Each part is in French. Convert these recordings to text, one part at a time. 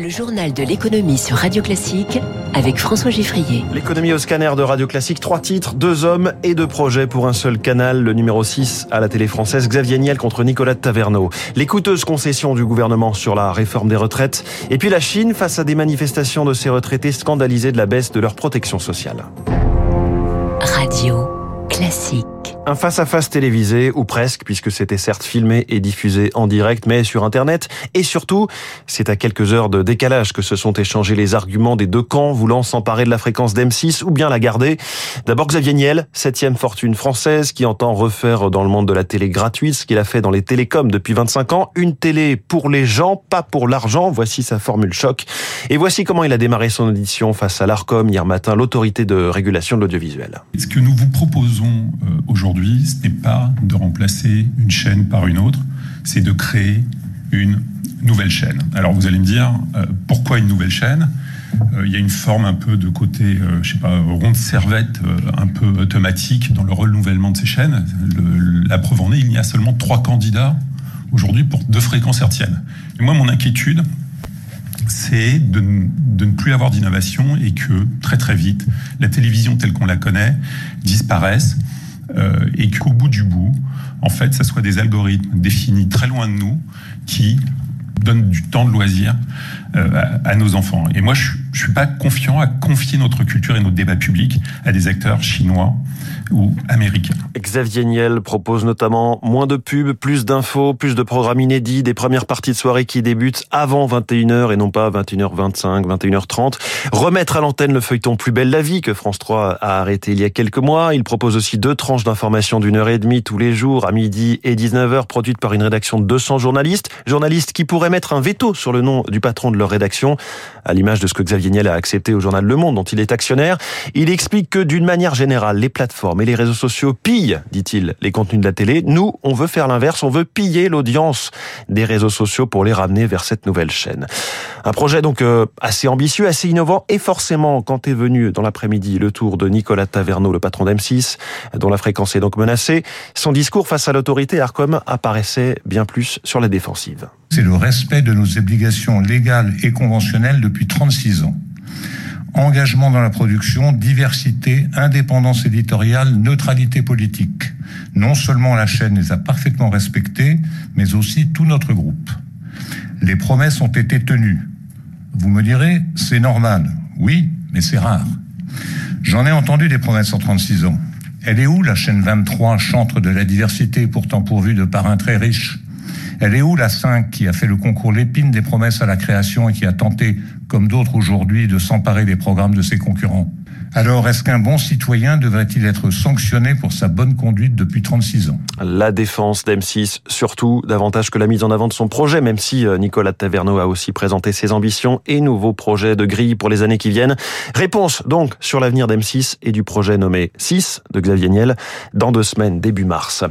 Le journal de l'économie sur Radio Classique avec François Giffrier. L'économie au scanner de Radio Classique, trois titres, deux hommes et deux projets pour un seul canal. Le numéro 6 à la télé française, Xavier Niel contre Nicolas Taverneau. Les coûteuses concessions du gouvernement sur la réforme des retraites. Et puis la Chine face à des manifestations de ces retraités scandalisés de la baisse de leur protection sociale. Radio Classique. Un face-à-face télévisé, ou presque, puisque c'était certes filmé et diffusé en direct, mais sur Internet. Et surtout, c'est à quelques heures de décalage que se sont échangés les arguments des deux camps voulant s'emparer de la fréquence d'M6 ou bien la garder. D'abord Xavier Niel, septième fortune française, qui entend refaire dans le monde de la télé gratuite ce qu'il a fait dans les télécoms depuis 25 ans. Une télé pour les gens, pas pour l'argent. Voici sa formule choc. Et voici comment il a démarré son audition face à l'ARCOM hier matin, l'autorité de régulation de l'audiovisuel. Ce que nous vous proposons euh, aujourd'hui, ce n'est pas de remplacer une chaîne par une autre, c'est de créer une nouvelle chaîne. Alors vous allez me dire, euh, pourquoi une nouvelle chaîne? Euh, Il y a une forme un peu de côté, euh, je sais pas, ronde servette, un peu automatique dans le renouvellement de ces chaînes. la preuve en est, il y a seulement trois candidats aujourd'hui pour deux fréquences hertziennes. Et moi, mon inquiétude, c'est de, de, ne plus avoir d'innovation et que très très vite, la télévision telle qu'on la connaît disparaisse euh, et qu'au bout du bout, en fait, ça soit des algorithmes définis très loin de nous qui donnent du temps de loisir euh, à, nos enfants. Et moi, je, je suis pas confiant à confier notre culture et notre débat public à des acteurs chinois ou américains. Xavier Niel propose notamment moins de pubs, plus d'infos, plus de programmes inédits, des premières parties de soirée qui débutent avant 21h et non pas 21h25, 21h30. Remettre à l'antenne le feuilleton Plus belle la vie que France 3 a arrêté il y a quelques mois. Il propose aussi deux tranches d'informations d'une heure et demie tous les jours à midi et 19h produites par une rédaction de 200 journalistes. Journalistes qui pourraient mettre un veto sur le nom du patron de leur rédaction, à l'image de ce que Xavier Niel a accepté au journal Le Monde dont il est actionnaire. Il explique que d'une manière générale, les plateformes mais les réseaux sociaux pillent, dit-il, les contenus de la télé. Nous, on veut faire l'inverse, on veut piller l'audience des réseaux sociaux pour les ramener vers cette nouvelle chaîne. Un projet donc euh, assez ambitieux, assez innovant et forcément, quand est venu dans l'après-midi le tour de Nicolas Taverneau, le patron d'M6, dont la fréquence est donc menacée, son discours face à l'autorité Arcom apparaissait bien plus sur la défensive. C'est le respect de nos obligations légales et conventionnelles depuis 36 ans engagement dans la production, diversité, indépendance éditoriale, neutralité politique. Non seulement la chaîne les a parfaitement respectées, mais aussi tout notre groupe. Les promesses ont été tenues. Vous me direz, c'est normal. Oui, mais c'est rare. J'en ai entendu des promesses en 36 ans. Elle est où la chaîne 23, chantre de la diversité, pourtant pourvue de parrains très riches? Elle est où la 5 qui a fait le concours l'épine des promesses à la création et qui a tenté, comme d'autres aujourd'hui, de s'emparer des programmes de ses concurrents? Alors, est-ce qu'un bon citoyen devrait-il être sanctionné pour sa bonne conduite depuis 36 ans? La défense d'M6, surtout davantage que la mise en avant de son projet, même si euh, Nicolas Taverneau a aussi présenté ses ambitions et nouveaux projets de grille pour les années qui viennent. Réponse donc sur l'avenir d'M6 et du projet nommé 6 de Xavier Niel dans deux semaines, début mars.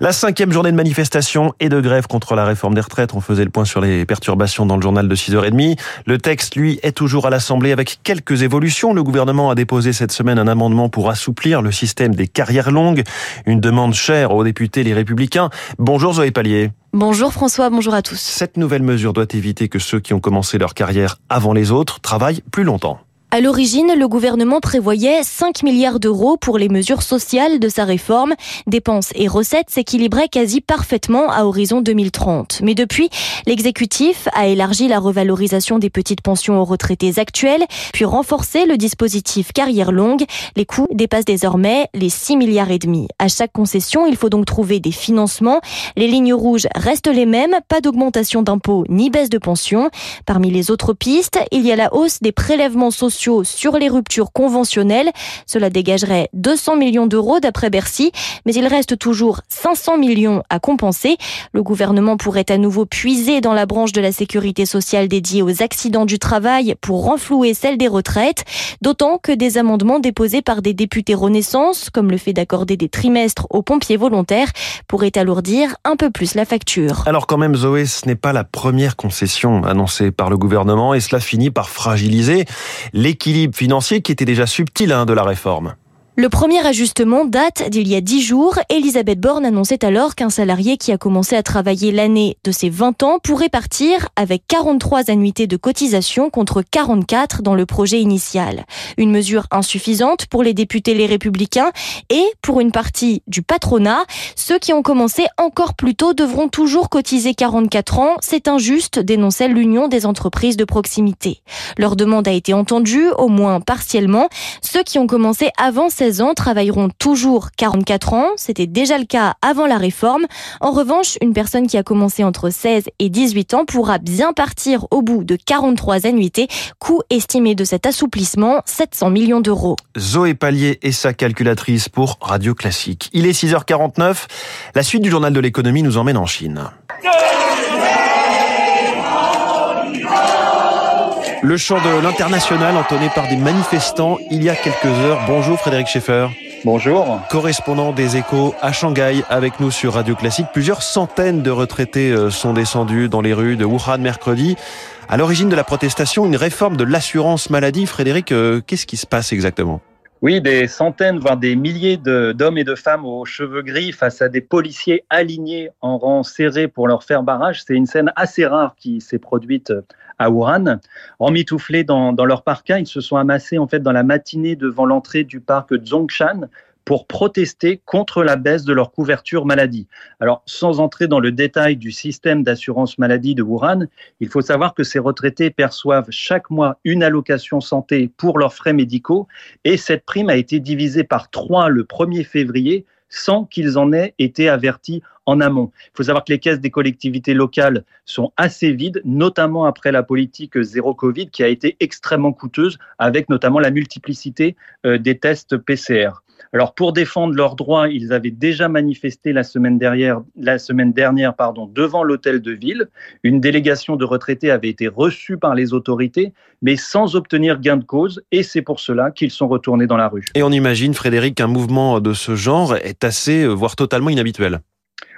La cinquième journée de manifestation et de grève contre la réforme des retraites. On faisait le point sur les perturbations dans le journal de 6h30. Le texte, lui, est toujours à l'Assemblée avec quelques évolutions. Le gouvernement a déposé cette semaine un amendement pour assouplir le système des carrières longues, une demande chère aux députés les Républicains. Bonjour Zoé Pallier. Bonjour François, bonjour à tous. Cette nouvelle mesure doit éviter que ceux qui ont commencé leur carrière avant les autres travaillent plus longtemps. À l'origine, le gouvernement prévoyait 5 milliards d'euros pour les mesures sociales de sa réforme. Dépenses et recettes s'équilibraient quasi parfaitement à horizon 2030. Mais depuis, l'exécutif a élargi la revalorisation des petites pensions aux retraités actuels, puis renforcé le dispositif carrière longue. Les coûts dépassent désormais les 6 milliards et demi. À chaque concession, il faut donc trouver des financements. Les lignes rouges restent les mêmes, pas d'augmentation d'impôts ni baisse de pensions. Parmi les autres pistes, il y a la hausse des prélèvements sociaux sur les ruptures conventionnelles. Cela dégagerait 200 millions d'euros d'après Bercy, mais il reste toujours 500 millions à compenser. Le gouvernement pourrait à nouveau puiser dans la branche de la sécurité sociale dédiée aux accidents du travail pour renflouer celle des retraites, d'autant que des amendements déposés par des députés Renaissance, comme le fait d'accorder des trimestres aux pompiers volontaires, pourraient alourdir un peu plus la facture. Alors quand même, Zoé, ce n'est pas la première concession annoncée par le gouvernement et cela finit par fragiliser les l'équilibre financier qui était déjà subtil hein, de la réforme. Le premier ajustement date d'il y a 10 jours. Elisabeth Borne annonçait alors qu'un salarié qui a commencé à travailler l'année de ses 20 ans pourrait partir avec 43 annuités de cotisation contre 44 dans le projet initial. Une mesure insuffisante pour les députés les républicains et pour une partie du patronat. Ceux qui ont commencé encore plus tôt devront toujours cotiser 44 ans. C'est injuste, dénonçait l'Union des entreprises de proximité. Leur demande a été entendue, au moins partiellement. Ceux qui ont commencé avant 16 ans travailleront toujours 44 ans. C'était déjà le cas avant la réforme. En revanche, une personne qui a commencé entre 16 et 18 ans pourra bien partir au bout de 43 annuités. Coût estimé de cet assouplissement, 700 millions d'euros. Zoé Pallier et sa calculatrice pour Radio Classique. Il est 6h49. La suite du journal de l'économie nous emmène en Chine. Le chant de l'international entonné par des manifestants il y a quelques heures. Bonjour Frédéric Schaeffer. Bonjour. Correspondant des échos à Shanghai avec nous sur Radio Classique. Plusieurs centaines de retraités euh, sont descendus dans les rues de Wuhan mercredi. À l'origine de la protestation, une réforme de l'assurance maladie. Frédéric, euh, qu'est-ce qui se passe exactement? Oui, des centaines, voire des milliers d'hommes et de femmes aux cheveux gris face à des policiers alignés en rang serré pour leur faire barrage. C'est une scène assez rare qui s'est produite à Wuhan. Emmitouflés dans, leur parka, ils se sont amassés en fait dans la matinée devant l'entrée du parc Zhongshan pour protester contre la baisse de leur couverture maladie. Alors, sans entrer dans le détail du système d'assurance maladie de Wuhan, il faut savoir que ces retraités perçoivent chaque mois une allocation santé pour leurs frais médicaux et cette prime a été divisée par trois le 1er février sans qu'ils en aient été avertis en amont. Il faut savoir que les caisses des collectivités locales sont assez vides, notamment après la politique zéro Covid qui a été extrêmement coûteuse, avec notamment la multiplicité euh, des tests PCR. Alors pour défendre leurs droits, ils avaient déjà manifesté la semaine dernière, la semaine dernière pardon, devant l'hôtel de ville. Une délégation de retraités avait été reçue par les autorités, mais sans obtenir gain de cause, et c'est pour cela qu'ils sont retournés dans la rue. Et on imagine, Frédéric, qu'un mouvement de ce genre est assez, euh, voire totalement inhabituel.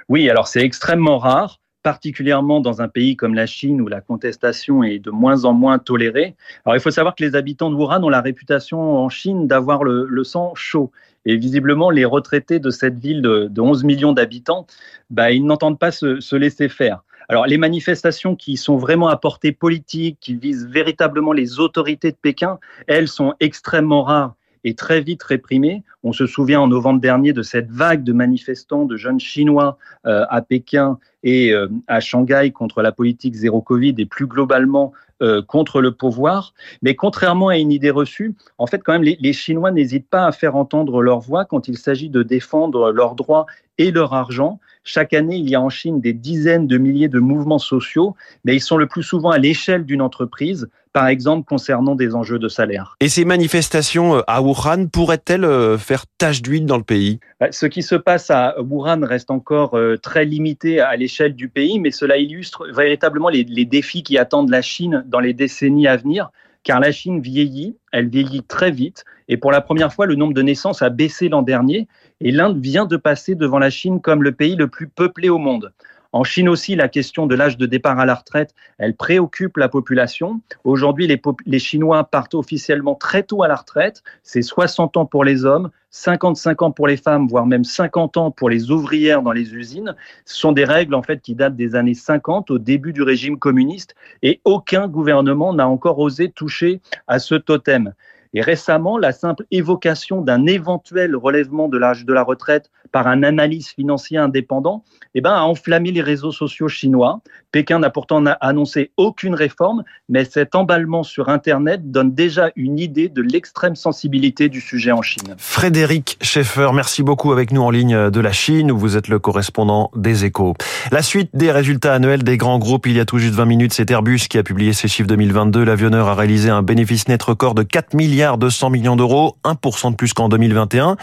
Oui, alors c'est extrêmement rare particulièrement dans un pays comme la Chine où la contestation est de moins en moins tolérée. Alors il faut savoir que les habitants de Wuhan ont la réputation en Chine d'avoir le, sang chaud. Et visiblement, les retraités de cette ville de, 11 millions d'habitants, bah, ils n'entendent pas se, se, laisser faire. Alors les manifestations qui sont vraiment à portée politique, qui visent véritablement les autorités de Pékin, elles sont extrêmement rares et très vite réprimée. On se souvient en novembre dernier de cette vague de manifestants, de jeunes Chinois euh, à Pékin et euh, à Shanghai contre la politique zéro Covid et plus globalement euh, contre le pouvoir. Mais contrairement à une idée reçue, en fait, quand même, les, les Chinois n'hésitent pas à faire entendre leur voix quand il s'agit de défendre leurs droits et leur argent. Chaque année, il y a en Chine des dizaines de milliers de mouvements sociaux, mais ils sont le plus souvent à l'échelle d'une entreprise, par exemple concernant des enjeux de salaire. Et ces manifestations euh, à Wuhan pourraient-elles euh, faire tache d'huile dans le pays? Bah, Ce qui se passe à Wuhan reste encore euh, très limité à l'échelle du pays, mais cela illustre véritablement les, les défis qui attendent la Chine dans les décennies à venir car la Chine vieillit, elle vieillit très vite, et pour la première fois, le nombre de naissances a baissé l'an dernier, et l'Inde vient de passer devant la Chine comme le pays le plus peuplé au monde. En Chine aussi, la question de l'âge de départ à la retraite, elle préoccupe la population. Aujourd'hui, les, Chinois partent officiellement très tôt à la retraite. C'est 60 ans pour les hommes, 55 ans pour les femmes, voire même 50 ans pour les ouvrières dans les usines. Ce sont des règles en fait qui datent des années 50, au début du régime communiste, et aucun gouvernement n'a encore osé toucher à ce totem. Et récemment, la simple évocation d'un éventuel relèvement de l'âge de la retraite par un analyse financier indépendant eh ben, a enflammé les réseaux sociaux chinois. Pékin n'a pourtant annoncé aucune réforme, mais cet emballement sur Internet donne déjà une idée de l'extrême sensibilité du sujet en Chine. Frédéric Schaeffer, merci beaucoup avec nous en ligne de la Chine, où vous êtes le correspondant des échos. La suite des résultats annuels des grands groupes, il y a tout juste 20 minutes, c'est Airbus qui a publié ses chiffres 2022. L'avionneur a réalisé un bénéfice net record de 4 milliards 200 millions d'euros, 1% de plus qu'en 2021.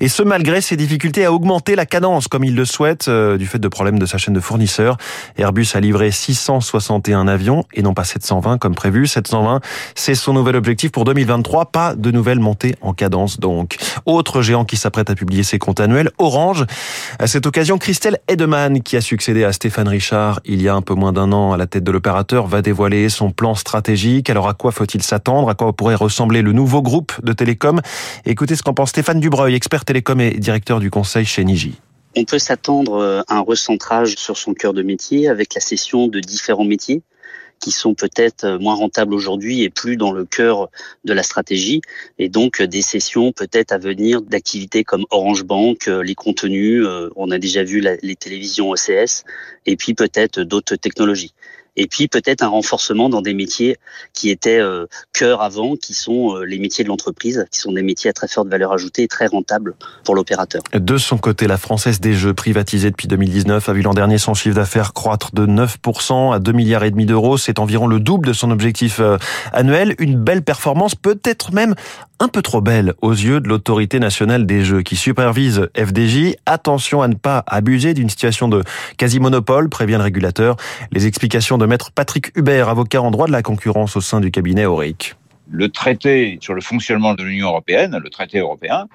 Et ce malgré ses difficultés à augmenter la cadence comme il le souhaite euh, du fait de problèmes de sa chaîne de fournisseurs. Airbus a livré 661 avions et non pas 720 comme prévu. 720, c'est son nouvel objectif pour 2023. Pas de nouvelle montée en cadence donc. Autre géant qui s'apprête à publier ses comptes annuels, Orange. À cette occasion, Christelle Edeman, qui a succédé à Stéphane Richard il y a un peu moins d'un an à la tête de l'opérateur, va dévoiler son plan stratégique. Alors à quoi faut-il s'attendre? À quoi pourrait ressembler le nouveau groupe de télécom. Écoutez ce qu'en pense Stéphane Dubreuil, expert télécom et directeur du conseil chez Niji. On peut s'attendre à un recentrage sur son cœur de métier avec la cession de différents métiers qui sont peut-être moins rentables aujourd'hui et plus dans le cœur de la stratégie. Et donc des sessions peut-être à venir d'activités comme Orange Bank, les contenus, euh, on a déjà vu les télévisions OCS, et puis peut-être d'autres technologies et puis peut-être un renforcement dans des métiers qui étaient euh, cœur avant, qui sont euh, les métiers de l'entreprise, qui sont des métiers à très forte valeur ajoutée et très rentables pour l'opérateur. De son côté, la Française des Jeux, privatisée depuis 2019, a vu l'an dernier son chiffre d'affaires croître de 9% à 2 milliards et demi d'euros. C'est environ le double de son objectif euh, annuel. Une belle performance, peut-être même un peu trop belle aux yeux de l'autorité nationale des jeux qui supervise FDJ. Attention à ne pas abuser d'une situation de quasi-monopole, prévient le régulateur. Les explications de maître Patrick Hubert, avocat en droit de la concurrence au sein du cabinet Auric le traité sur le fonctionnement de l'Union européenne, le traité européen,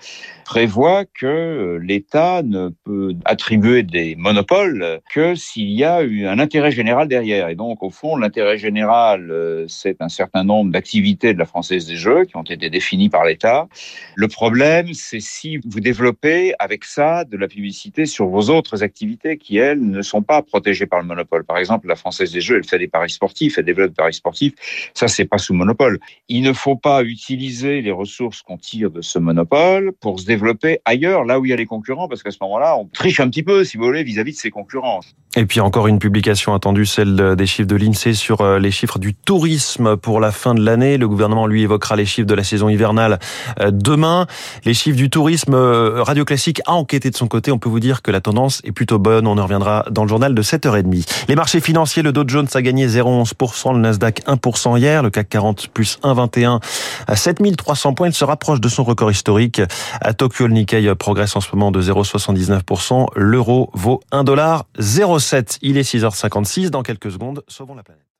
prévoit que l'État ne peut attribuer des monopoles que s'il y a eu un intérêt général derrière. Et donc, au fond, l'intérêt général, euh, c'est un certain nombre d'activités de la Française des Jeux qui ont été définies par l'État. Le problème, c'est si vous développez avec ça de la publicité sur vos autres activités qui, elles, ne sont pas protégées par le monopole. Par exemple, la Française des Jeux, elle fait des paris sportifs, elle développe des paris sportifs. Ça, c'est pas sous monopole. Ne faut pas utiliser les ressources qu'on tire de ce monopole pour se développer ailleurs, là où il y a les concurrents, parce qu'à ce moment-là, on triche un petit peu, si vous voulez, vis-à-vis de ses concurrents. Et puis encore une publication attendue, celle des chiffres de l'INSEE sur euh, les chiffres du tourisme pour la fin de l'année. Le gouvernement, lui, évoquera les chiffres de la saison hivernale euh, demain. Les chiffres du tourisme, euh, Radio Classique a enquêté de son côté. On peut vous dire que la tendance est plutôt bonne. On en reviendra dans le journal de 7h30. Les marchés financiers, le Dow Jones a gagné 0,11%, le Nasdaq 1% hier, le CAC 40 plus 1,21 à 7300 points. Il se rapproche de son record historique. À Tokyo, le Nikkei progresse en ce moment de 0,79%. L'euro vaut 1,07$. Il est 6h56. Dans quelques secondes, sauvons la planète.